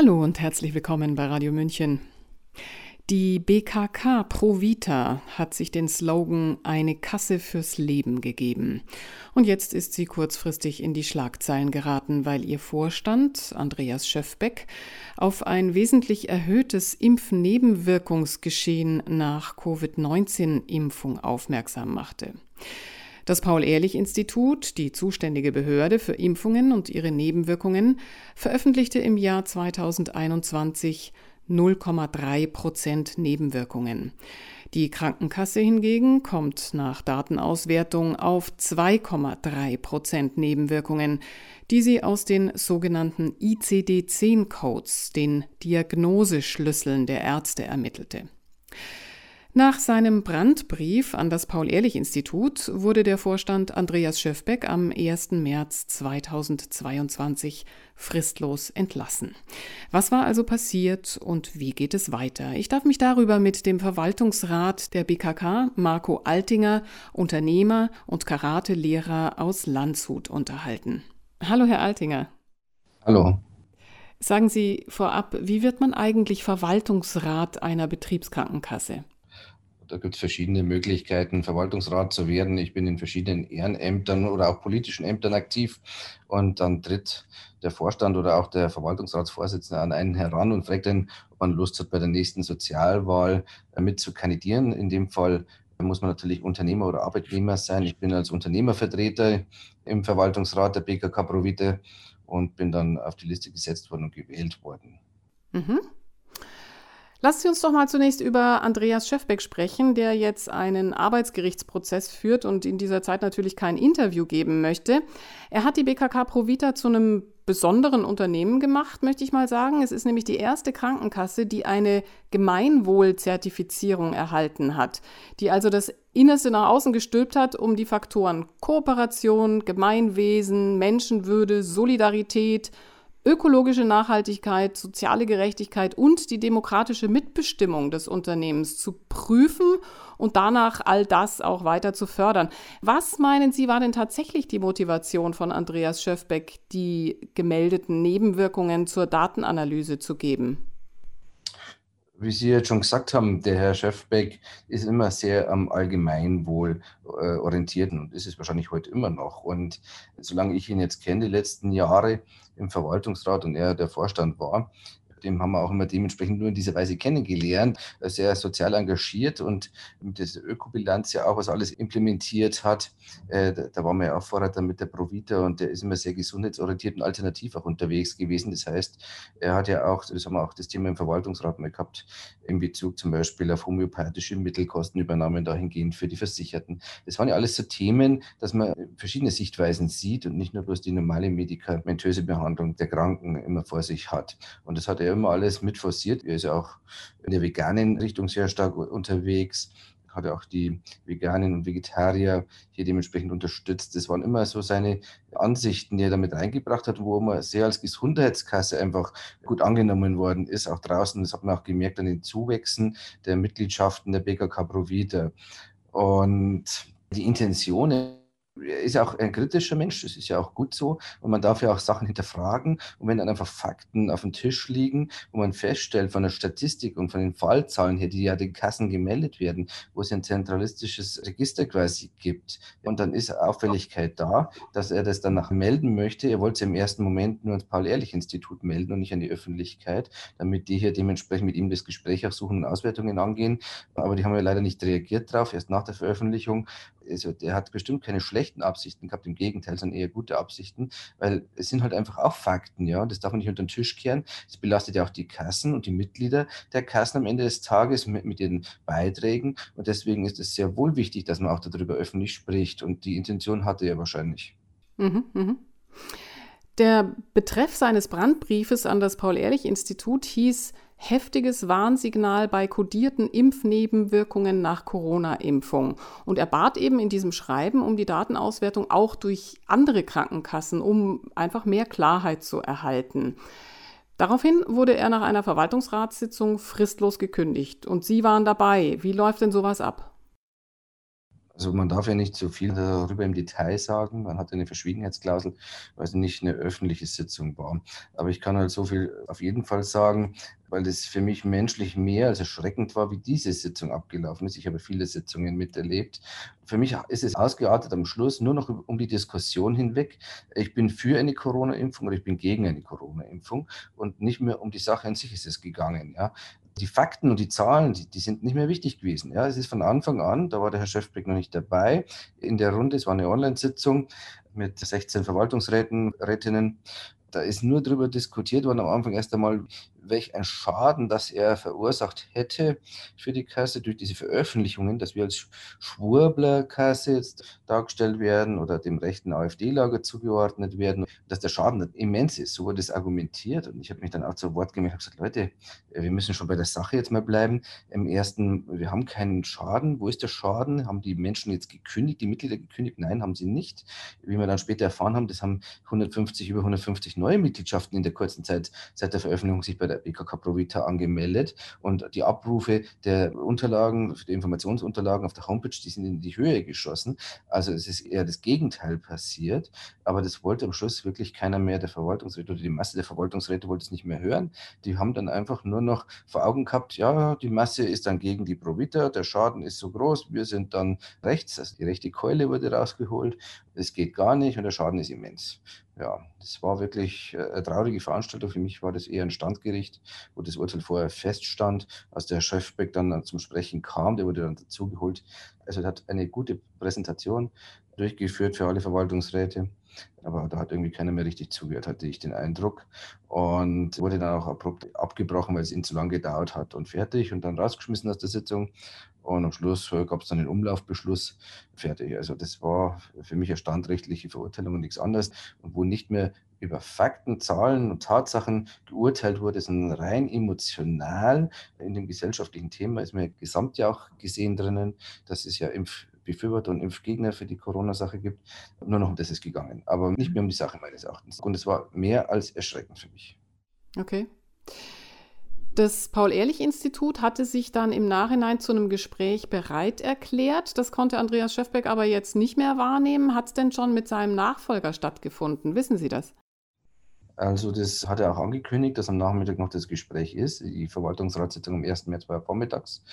Hallo und herzlich willkommen bei Radio München. Die BKK Provita hat sich den Slogan Eine Kasse fürs Leben gegeben. Und jetzt ist sie kurzfristig in die Schlagzeilen geraten, weil ihr Vorstand, Andreas Schöffbeck, auf ein wesentlich erhöhtes Impfnebenwirkungsgeschehen nach Covid-19-Impfung aufmerksam machte. Das Paul-Ehrlich-Institut, die zuständige Behörde für Impfungen und ihre Nebenwirkungen, veröffentlichte im Jahr 2021 0,3 Prozent Nebenwirkungen. Die Krankenkasse hingegen kommt nach Datenauswertung auf 2,3 Prozent Nebenwirkungen, die sie aus den sogenannten ICD-10-Codes, den Diagnoseschlüsseln der Ärzte, ermittelte. Nach seinem Brandbrief an das Paul-Ehrlich-Institut wurde der Vorstand Andreas Schöfbeck am 1. März 2022 fristlos entlassen. Was war also passiert und wie geht es weiter? Ich darf mich darüber mit dem Verwaltungsrat der BKK, Marco Altinger, Unternehmer und Karate-Lehrer aus Landshut unterhalten. Hallo, Herr Altinger. Hallo. Sagen Sie vorab, wie wird man eigentlich Verwaltungsrat einer Betriebskrankenkasse? Da gibt es verschiedene Möglichkeiten, Verwaltungsrat zu werden. Ich bin in verschiedenen Ehrenämtern oder auch politischen Ämtern aktiv. Und dann tritt der Vorstand oder auch der Verwaltungsratsvorsitzende an einen heran und fragt ihn, ob man Lust hat, bei der nächsten Sozialwahl mit zu kandidieren. In dem Fall muss man natürlich Unternehmer oder Arbeitnehmer sein. Ich bin als Unternehmervertreter im Verwaltungsrat der BKK Provite und bin dann auf die Liste gesetzt worden und gewählt worden. Mhm. Lassen Sie uns doch mal zunächst über Andreas Schäfbeck sprechen, der jetzt einen Arbeitsgerichtsprozess führt und in dieser Zeit natürlich kein Interview geben möchte. Er hat die BKK Provita zu einem besonderen Unternehmen gemacht, möchte ich mal sagen. Es ist nämlich die erste Krankenkasse, die eine Gemeinwohlzertifizierung erhalten hat, die also das Innerste nach außen gestülpt hat, um die Faktoren Kooperation, Gemeinwesen, Menschenwürde, Solidarität, ökologische Nachhaltigkeit, soziale Gerechtigkeit und die demokratische Mitbestimmung des Unternehmens zu prüfen und danach all das auch weiter zu fördern. Was meinen Sie, war denn tatsächlich die Motivation von Andreas Schöfbeck, die gemeldeten Nebenwirkungen zur Datenanalyse zu geben? Wie Sie jetzt schon gesagt haben, der Herr Schäfbeck ist immer sehr am Allgemeinwohl äh, orientiert und ist es wahrscheinlich heute immer noch. Und solange ich ihn jetzt kenne, die letzten Jahre im Verwaltungsrat und er der Vorstand war, dem haben wir auch immer dementsprechend nur in dieser Weise kennengelernt, sehr sozial engagiert und mit dieser Ökobilanz ja auch, was alles implementiert hat. Äh, da, da waren wir ja auch Vorreiter mit der Provita und der ist immer sehr gesundheitsorientiert und alternativ auch unterwegs gewesen. Das heißt, er hat ja auch, das haben wir auch das Thema im Verwaltungsrat mal gehabt, in Bezug zum Beispiel auf homöopathische Mittelkostenübernahmen dahingehend für die Versicherten. Das waren ja alles so Themen, dass man verschiedene Sichtweisen sieht und nicht nur bloß die normale medikamentöse Behandlung der Kranken immer vor sich hat. Und das hat er immer alles mit forciert. Er ist ja auch in der veganen Richtung sehr stark unterwegs hat er auch die Veganen und Vegetarier hier dementsprechend unterstützt. Das waren immer so seine Ansichten, die er damit reingebracht hat, wo man sehr als Gesundheitskasse einfach gut angenommen worden ist, auch draußen. Das hat man auch gemerkt an den Zuwächsen der Mitgliedschaften der BKK Provita. Und die Intentionen ist ja auch ein kritischer Mensch, das ist ja auch gut so. Und man darf ja auch Sachen hinterfragen. Und wenn dann einfach Fakten auf dem Tisch liegen, wo man feststellt von der Statistik und von den Fallzahlen her, die ja den Kassen gemeldet werden, wo es ein zentralistisches Register quasi gibt, und dann ist Auffälligkeit da, dass er das danach melden möchte. Er wollte es im ersten Moment nur ans Paul-Ehrlich-Institut melden und nicht an die Öffentlichkeit, damit die hier dementsprechend mit ihm das Gespräch auch suchen und Auswertungen angehen. Aber die haben ja leider nicht reagiert drauf, erst nach der Veröffentlichung also der hat bestimmt keine schlechten Absichten gehabt, im Gegenteil, sondern eher gute Absichten, weil es sind halt einfach auch Fakten, ja, das darf man nicht unter den Tisch kehren. Es belastet ja auch die Kassen und die Mitglieder der Kassen am Ende des Tages mit, mit ihren Beiträgen und deswegen ist es sehr wohl wichtig, dass man auch darüber öffentlich spricht und die Intention hatte er wahrscheinlich. Mhm, mh. Der Betreff seines Brandbriefes an das Paul-Ehrlich-Institut hieß heftiges Warnsignal bei kodierten Impfnebenwirkungen nach Corona-Impfung. Und er bat eben in diesem Schreiben um die Datenauswertung auch durch andere Krankenkassen, um einfach mehr Klarheit zu erhalten. Daraufhin wurde er nach einer Verwaltungsratssitzung fristlos gekündigt. Und Sie waren dabei. Wie läuft denn sowas ab? Also man darf ja nicht so viel darüber im Detail sagen. Man hat eine Verschwiegenheitsklausel, weil es nicht eine öffentliche Sitzung war. Aber ich kann halt so viel auf jeden Fall sagen, weil es für mich menschlich mehr als erschreckend war, wie diese Sitzung abgelaufen ist. Ich habe viele Sitzungen miterlebt. Für mich ist es ausgeartet am Schluss nur noch um die Diskussion hinweg. Ich bin für eine Corona-Impfung oder ich bin gegen eine Corona-Impfung und nicht mehr um die Sache an sich ist es gegangen. Ja die Fakten und die Zahlen, die, die, sind nicht mehr wichtig gewesen. Ja, es ist von Anfang an, da war der Herr Schöfbeck noch nicht dabei, in der Runde, es war eine Online-Sitzung mit 16 Verwaltungsräten, Rätinnen, da ist nur darüber diskutiert worden. Am Anfang erst einmal, welch ein Schaden, das er verursacht hätte für die Kasse durch diese Veröffentlichungen, dass wir als Schwurbler-Kasse jetzt dargestellt werden oder dem rechten AfD-Lager zugeordnet werden, dass der Schaden immens ist. So wurde es argumentiert und ich habe mich dann auch zu Wort gemeldet und gesagt, Leute, wir müssen schon bei der Sache jetzt mal bleiben. Im ersten, wir haben keinen Schaden. Wo ist der Schaden? Haben die Menschen jetzt gekündigt, die Mitglieder gekündigt? Nein, haben sie nicht. Wie wir dann später erfahren haben, das haben 150, über 150 neue Mitgliedschaften in der kurzen Zeit seit der Veröffentlichung sich bei der BKK Provita angemeldet. Und die Abrufe der Unterlagen, der Informationsunterlagen auf der Homepage, die sind in die Höhe geschossen. Also es ist eher das Gegenteil passiert, aber das wollte am Schluss wirklich keiner mehr. Der Verwaltungsräte oder die Masse der Verwaltungsräte wollte es nicht mehr hören. Die haben dann einfach nur noch vor Augen gehabt, ja, die Masse ist dann gegen die Provita, der Schaden ist so groß, wir sind dann rechts, also die rechte Keule wurde rausgeholt, es geht gar nicht und der Schaden ist immens ja, das war wirklich äh, eine traurige Veranstaltung. Für mich war das eher ein Standgericht, wo das Urteil vorher feststand. Als der Chefbeck dann zum Sprechen kam, der wurde dann dazugeholt. Also er hat eine gute Präsentation durchgeführt für alle Verwaltungsräte. Aber da hat irgendwie keiner mehr richtig zugehört, hatte ich den Eindruck. Und wurde dann auch abrupt abgebrochen, weil es ihm zu lange gedauert hat und fertig und dann rausgeschmissen aus der Sitzung. Und am Schluss gab es dann den Umlaufbeschluss. Fertig. Also das war für mich eine standrechtliche Verurteilung und nichts anderes. Und wo nicht mehr über Fakten, Zahlen und Tatsachen geurteilt wurde, sondern rein emotional in dem gesellschaftlichen Thema ist mir gesamt ja auch gesehen drinnen, dass es ja Impfbefürworter und Impfgegner für die Corona-Sache gibt. Nur noch um das ist gegangen, aber nicht mehr um die Sache meines Erachtens. Und es war mehr als erschreckend für mich. Okay. Das Paul-Ehrlich-Institut hatte sich dann im Nachhinein zu einem Gespräch bereit erklärt. Das konnte Andreas Schöfbeck aber jetzt nicht mehr wahrnehmen. Hat es denn schon mit seinem Nachfolger stattgefunden? Wissen Sie das? Also das hat er auch angekündigt, dass am Nachmittag noch das Gespräch ist. Die Verwaltungsratssitzung am 1. März war vormittags.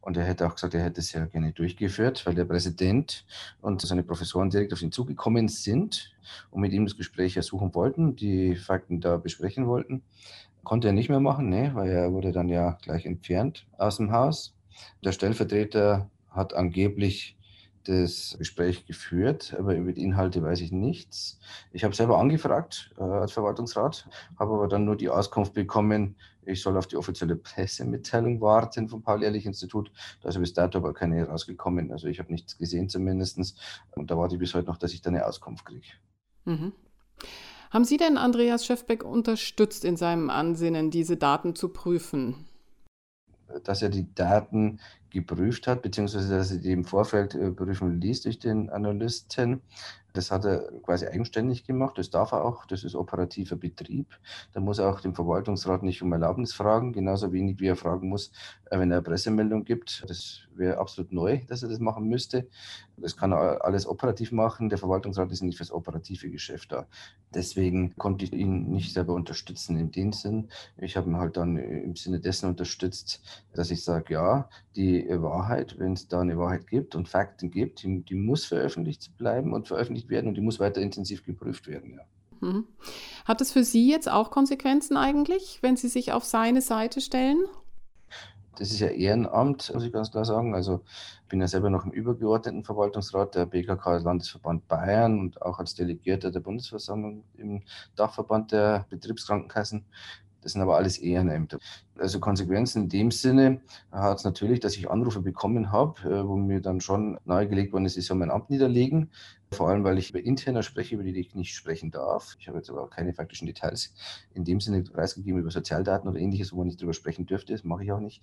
Und er hätte auch gesagt, er hätte es ja gerne durchgeführt, weil der Präsident und seine Professoren direkt auf ihn zugekommen sind und mit ihm das Gespräch ersuchen wollten, die Fakten da besprechen wollten. Konnte er nicht mehr machen, ne, weil er wurde dann ja gleich entfernt aus dem Haus. Der Stellvertreter hat angeblich das Gespräch geführt, aber über die Inhalte weiß ich nichts. Ich habe selber angefragt äh, als Verwaltungsrat, habe aber dann nur die Auskunft bekommen, ich soll auf die offizielle Pressemitteilung warten vom Paul-Ehrlich-Institut. Da ist bis dato aber keine rausgekommen. Also ich habe nichts gesehen zumindest. Und da warte ich bis heute noch, dass ich da eine Auskunft kriege. Mhm. Haben Sie denn Andreas Schäfbeck unterstützt in seinem Ansinnen, diese Daten zu prüfen? Dass er die Daten geprüft hat, beziehungsweise dass er die im Vorfeld äh, prüfen ließ durch den Analysten. Das hat er quasi eigenständig gemacht. Das darf er auch. Das ist operativer Betrieb. Da muss er auch den Verwaltungsrat nicht um Erlaubnis fragen, genauso wenig wie er fragen muss, äh, wenn er eine Pressemeldung gibt. Das wäre absolut neu, dass er das machen müsste. Das kann er alles operativ machen. Der Verwaltungsrat ist nicht fürs operative Geschäft da. Deswegen konnte ich ihn nicht selber unterstützen in dem Sinn. Ich habe ihn halt dann im Sinne dessen unterstützt, dass ich sage, ja, die Wahrheit, wenn es da eine Wahrheit gibt und Fakten gibt, die, die muss veröffentlicht bleiben und veröffentlicht veröffentlicht werden und die muss weiter intensiv geprüft werden. Ja. Mhm. Hat es für Sie jetzt auch Konsequenzen eigentlich, wenn Sie sich auf seine Seite stellen? Das ist ja Ehrenamt, muss ich ganz klar sagen. Also ich bin ja selber noch im übergeordneten Verwaltungsrat der BKK Landesverband Bayern und auch als Delegierter der Bundesversammlung im Dachverband der Betriebskrankenkassen. Das sind aber alles Ehrenämter. Also Konsequenzen in dem Sinne hat es natürlich, dass ich Anrufe bekommen habe, äh, wo mir dann schon nahegelegt worden ist, ich soll mein Amt niederlegen. Vor allem, weil ich über interner spreche, über die ich nicht sprechen darf. Ich habe jetzt aber auch keine faktischen Details in dem Sinne preisgegeben über Sozialdaten oder ähnliches, wo man nicht darüber sprechen dürfte. Das mache ich auch nicht.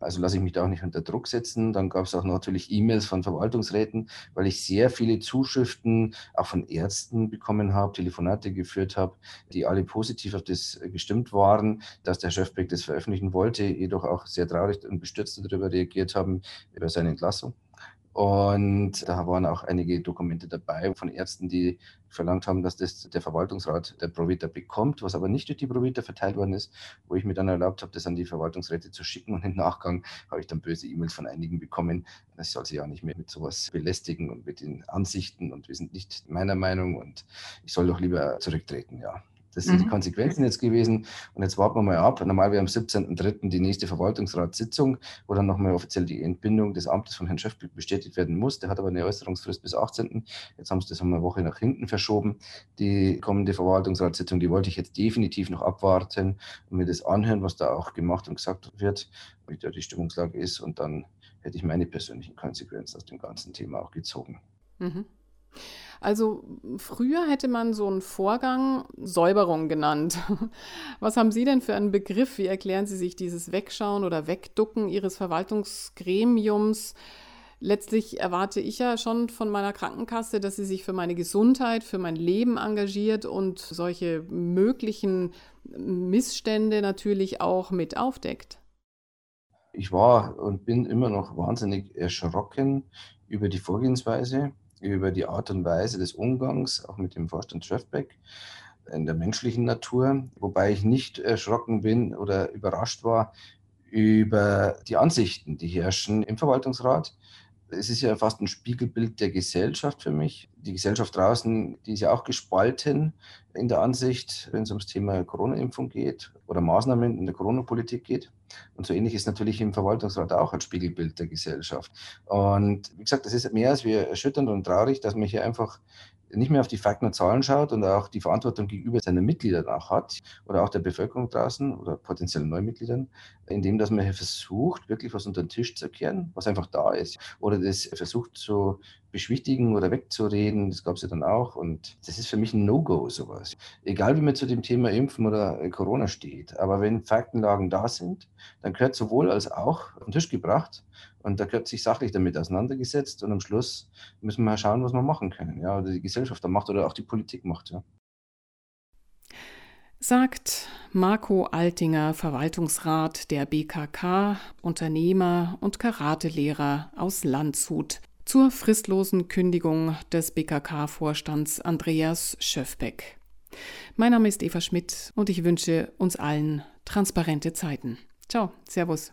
Also lasse ich mich da auch nicht unter Druck setzen. Dann gab es auch natürlich E-Mails von Verwaltungsräten, weil ich sehr viele Zuschriften auch von Ärzten bekommen habe, Telefonate geführt habe, die alle positiv auf das gestimmt waren, dass der Chefbeck das veröffentlichen wollte, jedoch auch sehr traurig und bestürzt darüber reagiert haben, über seine Entlassung. Und da waren auch einige Dokumente dabei von Ärzten, die verlangt haben, dass das der Verwaltungsrat der Provita bekommt, was aber nicht durch die Provita verteilt worden ist, wo ich mir dann erlaubt habe, das an die Verwaltungsräte zu schicken. Und im Nachgang habe ich dann böse E-Mails von einigen bekommen. Das soll sich ja nicht mehr mit sowas belästigen und mit den Ansichten und wir sind nicht meiner Meinung und ich soll doch lieber zurücktreten, ja. Das sind mhm. die Konsequenzen jetzt gewesen. Und jetzt warten wir mal ab. Normal wäre am 17.03. die nächste Verwaltungsratssitzung, wo dann nochmal offiziell die Entbindung des Amtes von Herrn Schöpflug bestätigt werden muss. Der hat aber eine Äußerungsfrist bis 18. Jetzt haben sie das um eine Woche nach hinten verschoben. Die kommende Verwaltungsratssitzung, die wollte ich jetzt definitiv noch abwarten und mir das anhören, was da auch gemacht und gesagt wird, wie da die Stimmungslage ist. Und dann hätte ich meine persönlichen Konsequenzen aus dem ganzen Thema auch gezogen. Mhm. Also früher hätte man so einen Vorgang Säuberung genannt. Was haben Sie denn für einen Begriff? Wie erklären Sie sich dieses Wegschauen oder Wegducken Ihres Verwaltungsgremiums? Letztlich erwarte ich ja schon von meiner Krankenkasse, dass sie sich für meine Gesundheit, für mein Leben engagiert und solche möglichen Missstände natürlich auch mit aufdeckt. Ich war und bin immer noch wahnsinnig erschrocken über die Vorgehensweise über die Art und Weise des Umgangs, auch mit dem Vorstand Schöfbeck, in der menschlichen Natur, wobei ich nicht erschrocken bin oder überrascht war über die Ansichten, die herrschen im Verwaltungsrat. Es ist ja fast ein Spiegelbild der Gesellschaft für mich. Die Gesellschaft draußen, die ist ja auch gespalten in der Ansicht, wenn es ums Thema Corona-Impfung geht oder Maßnahmen in der Corona-Politik geht. Und so ähnlich ist natürlich im Verwaltungsrat auch ein Spiegelbild der Gesellschaft. Und wie gesagt, das ist mehr als wir erschütternd und traurig, dass man hier einfach nicht mehr auf die Fakten und Zahlen schaut und auch die Verantwortung gegenüber seinen Mitgliedern auch hat oder auch der Bevölkerung draußen oder potenziellen Neumitgliedern, indem dass man versucht, wirklich was unter den Tisch zu kehren, was einfach da ist. Oder das versucht zu beschwichtigen oder wegzureden, das gab es ja dann auch. Und das ist für mich ein No-Go, sowas. Egal wie man zu dem Thema Impfen oder Corona steht. Aber wenn Faktenlagen da sind, dann gehört sowohl als auch auf den Tisch gebracht und da gehört sich sachlich damit auseinandergesetzt und am Schluss müssen wir schauen, was wir machen können. Ja, oder die Gesellschaft da macht oder auch die Politik macht. Ja. Sagt Marco Altinger, Verwaltungsrat der BKK, Unternehmer und Karatelehrer aus Landshut zur fristlosen Kündigung des BKK-Vorstands Andreas Schöfbeck. Mein Name ist Eva Schmidt und ich wünsche uns allen transparente Zeiten. Ciao, Servus.